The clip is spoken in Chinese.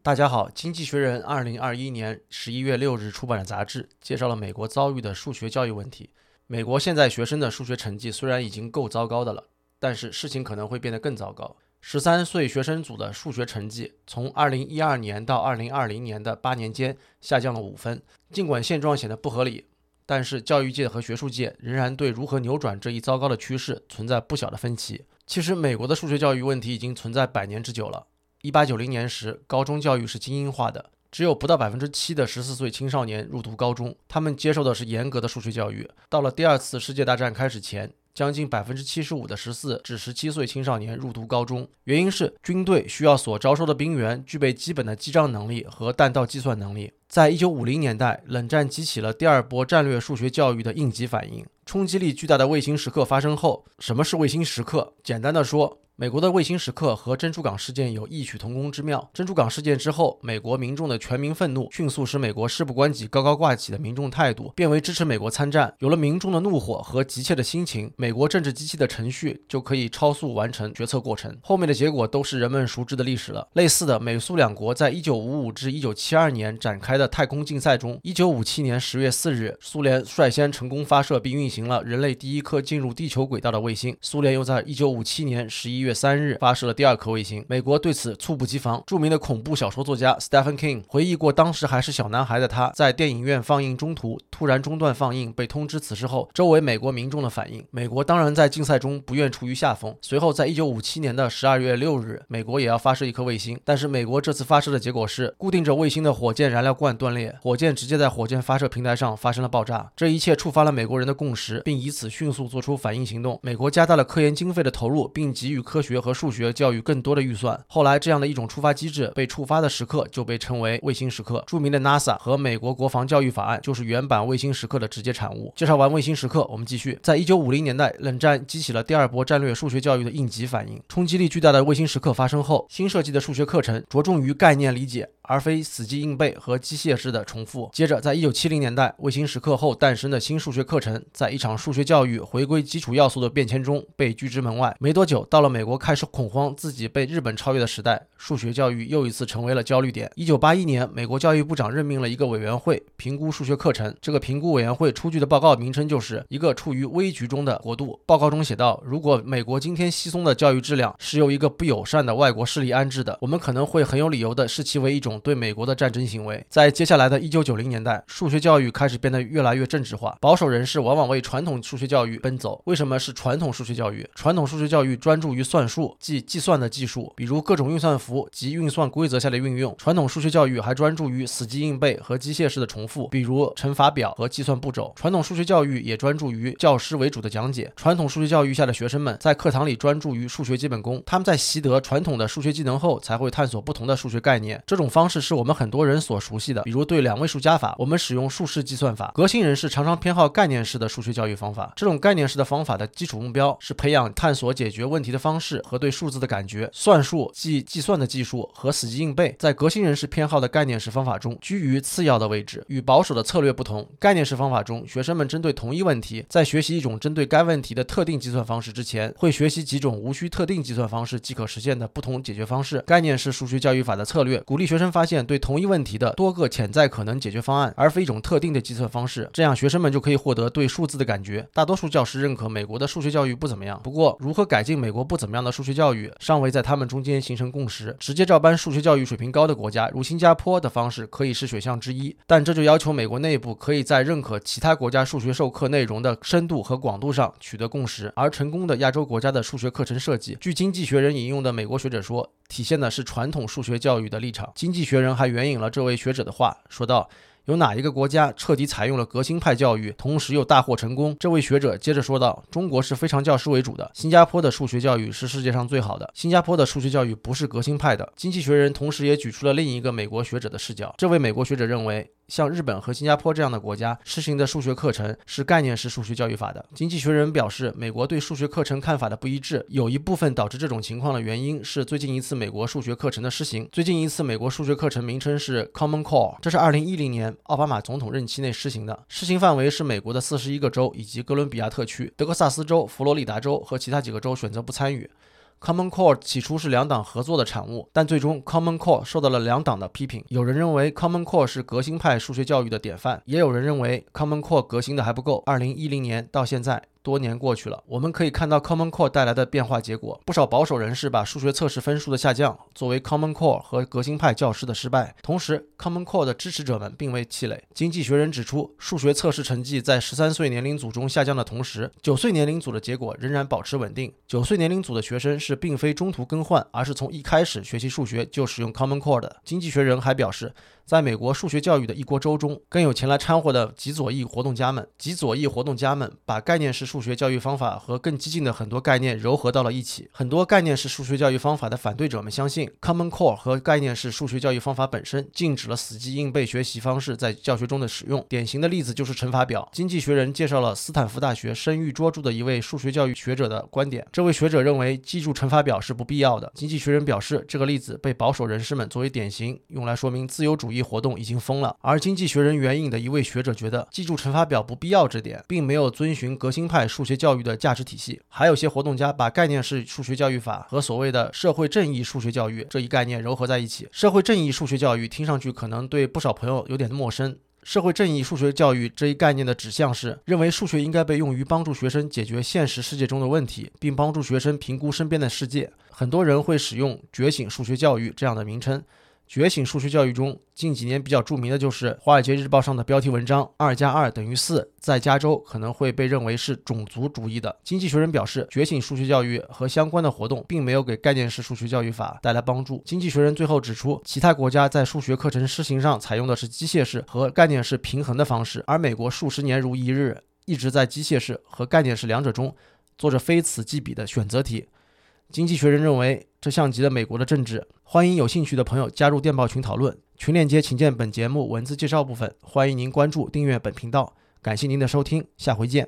大家好，《经济学人》二零二一年十一月六日出版的杂志介绍了美国遭遇的数学教育问题。美国现在学生的数学成绩虽然已经够糟糕的了，但是事情可能会变得更糟糕。十三岁学生组的数学成绩从二零一二年到二零二零年的八年间下降了五分。尽管现状显得不合理，但是教育界和学术界仍然对如何扭转这一糟糕的趋势存在不小的分歧。其实，美国的数学教育问题已经存在百年之久了。一八九零年时，高中教育是精英化的，只有不到百分之七的十四岁青少年入读高中，他们接受的是严格的数学教育。到了第二次世界大战开始前，将近百分之七十五的十四至十七岁青少年入读高中，原因是军队需要所招收的兵员具备基本的记账能力和弹道计算能力。在一九五零年代，冷战激起了第二波战略数学教育的应急反应。冲击力巨大的卫星时刻发生后，什么是卫星时刻？简单的说，美国的卫星时刻和珍珠港事件有异曲同工之妙。珍珠港事件之后，美国民众的全民愤怒迅速使美国事不关己高高挂起的民众态度变为支持美国参战。有了民众的怒火和急切的心情，美国政治机器的程序就可以超速完成决策过程。后面的结果都是人们熟知的历史了。类似的，美苏两国在一九五五至一九七二年展开的太空竞赛中，一九五七年十月四日，苏联率先成功发射并运行了人类第一颗进入地球轨道的卫星。苏联又在一九五七年十一月。月三日发射了第二颗卫星，美国对此猝不及防。著名的恐怖小说作家 Stephen King 回忆过，当时还是小男孩的他，在电影院放映中途突然中断放映，被通知此事后，周围美国民众的反应。美国当然在竞赛中不愿处于下风。随后，在一九五七年的十二月六日，美国也要发射一颗卫星，但是美国这次发射的结果是，固定着卫星的火箭燃料罐断裂，火箭直接在火箭发射平台上发生了爆炸。这一切触发了美国人的共识，并以此迅速做出反应行动。美国加大了科研经费的投入，并给予科。科学和数学教育更多的预算。后来，这样的一种触发机制被触发的时刻就被称为卫星时刻。著名的 NASA 和美国国防教育法案就是原版卫星时刻的直接产物。介绍完卫星时刻，我们继续。在一九五零年代，冷战激起了第二波战略数学教育的应急反应。冲击力巨大的卫星时刻发生后，新设计的数学课程着重于概念理解。而非死记硬背和机械式的重复。接着，在一九七零年代卫星时刻后诞生的新数学课程，在一场数学教育回归基础要素的变迁中被拒之门外。没多久，到了美国开始恐慌自己被日本超越的时代，数学教育又一次成为了焦虑点。一九八一年，美国教育部长任命了一个委员会评估数学课程。这个评估委员会出具的报告名称就是一个处于危局中的国度。报告中写道：如果美国今天稀松的教育质量是由一个不友善的外国势力安置的，我们可能会很有理由的视其为一种。对美国的战争行为，在接下来的一九九零年代，数学教育开始变得越来越政治化。保守人士往往为传统数学教育奔走。为什么是传统数学教育？传统数学教育专注于算术，即计算的技术，比如各种运算符及运算规则下的运用。传统数学教育还专注于死记硬背和机械式的重复，比如乘法表和计算步骤。传统数学教育也专注于教师为主的讲解。传统数学教育下的学生们在课堂里专注于数学基本功，他们在习得传统的数学技能后，才会探索不同的数学概念。这种方式。是我们很多人所熟悉的，比如对两位数加法，我们使用数式计算法。革新人士常常偏好概念式的数学教育方法。这种概念式的方法的基础目标是培养探索解决问题的方式和对数字的感觉。算术即计算的技术和死记硬背，在革新人士偏好的概念式方法中居于次要的位置。与保守的策略不同，概念式方法中，学生们针对同一问题，在学习一种针对该问题的特定计算方式之前，会学习几种无需特定计算方式即可实现的不同解决方式。概念式数学教育法的策略鼓励学生发现对同一问题的多个潜在可能解决方案，而非一种特定的计算方式。这样，学生们就可以获得对数字的感觉。大多数教师认可美国的数学教育不怎么样。不过，如何改进美国不怎么样的数学教育，尚未在他们中间形成共识。直接照搬数学教育水平高的国家，如新加坡的方式，可以是选项之一。但这就要求美国内部可以在认可其他国家数学授课内容的深度和广度上取得共识。而成功的亚洲国家的数学课程设计，据《经济学人》引用的美国学者说。体现的是传统数学教育的立场。经济学人还援引了这位学者的话，说道：“有哪一个国家彻底采用了革新派教育，同时又大获成功？”这位学者接着说道：“中国是非常教师为主的，新加坡的数学教育是世界上最好的。新加坡的数学教育不是革新派的。”经济学人同时也举出了另一个美国学者的视角。这位美国学者认为。像日本和新加坡这样的国家实行的数学课程是概念式数学教育法的。经济学人表示，美国对数学课程看法的不一致，有一部分导致这种情况的原因是最近一次美国数学课程的施行。最近一次美国数学课程名称是 Common Core，这是2010年奥巴马总统任期内施行的，施行范围是美国的四十一个州以及哥伦比亚特区、德克萨斯州、佛罗里达州和其他几个州选择不参与。Common Core 起初是两党合作的产物，但最终 Common Core 受到了两党的批评。有人认为 Common Core 是革新派数学教育的典范，也有人认为 Common Core 革新的还不够。二零一零年到现在。多年过去了，我们可以看到 Common Core 带来的变化结果。不少保守人士把数学测试分数的下降作为 Common Core 和革新派教师的失败。同时，Common Core 的支持者们并未气馁。经济学人指出，数学测试成绩在十三岁年龄组中下降的同时，九岁年龄组的结果仍然保持稳定。九岁年龄组的学生是并非中途更换，而是从一开始学习数学就使用 Common Core 的。经济学人还表示。在美国数学教育的一锅粥中，更有前来掺和的极左翼活动家们。极左翼活动家们把概念式数学教育方法和更激进的很多概念糅合到了一起。很多概念式数学教育方法的反对者们相信，Common Core 和概念式数学教育方法本身禁止了死记硬背学习方式在教学中的使用。典型的例子就是乘法表。经济学人介绍了斯坦福大学声誉卓著的一位数学教育学者的观点。这位学者认为记住乘法表是不必要的。经济学人表示，这个例子被保守人士们作为典型用来说明自由主义。活动已经疯了，而经济学人援引的一位学者觉得记住乘法表不必要，这点并没有遵循革新派数学教育的价值体系。还有些活动家把概念式数学教育法和所谓的社会正义数学教育这一概念糅合在一起。社会正义数学教育听上去可能对不少朋友有点陌生。社会正义数学教育这一概念的指向是认为数学应该被用于帮助学生解决现实世界中的问题，并帮助学生评估身边的世界。很多人会使用“觉醒数学教育”这样的名称。觉醒数学教育中，近几年比较著名的就是《华尔街日报》上的标题文章“二加二等于四”。在加州可能会被认为是种族主义的。经济学人表示，觉醒数学教育和相关的活动并没有给概念式数学教育法带来帮助。经济学人最后指出，其他国家在数学课程施行上采用的是机械式和概念式平衡的方式，而美国数十年如一日一直在机械式和概念式两者中做着非此即彼的选择题。经济学人认为，这像极了美国的政治。欢迎有兴趣的朋友加入电报群讨论，群链接请见本节目文字介绍部分。欢迎您关注订阅本频道，感谢您的收听，下回见。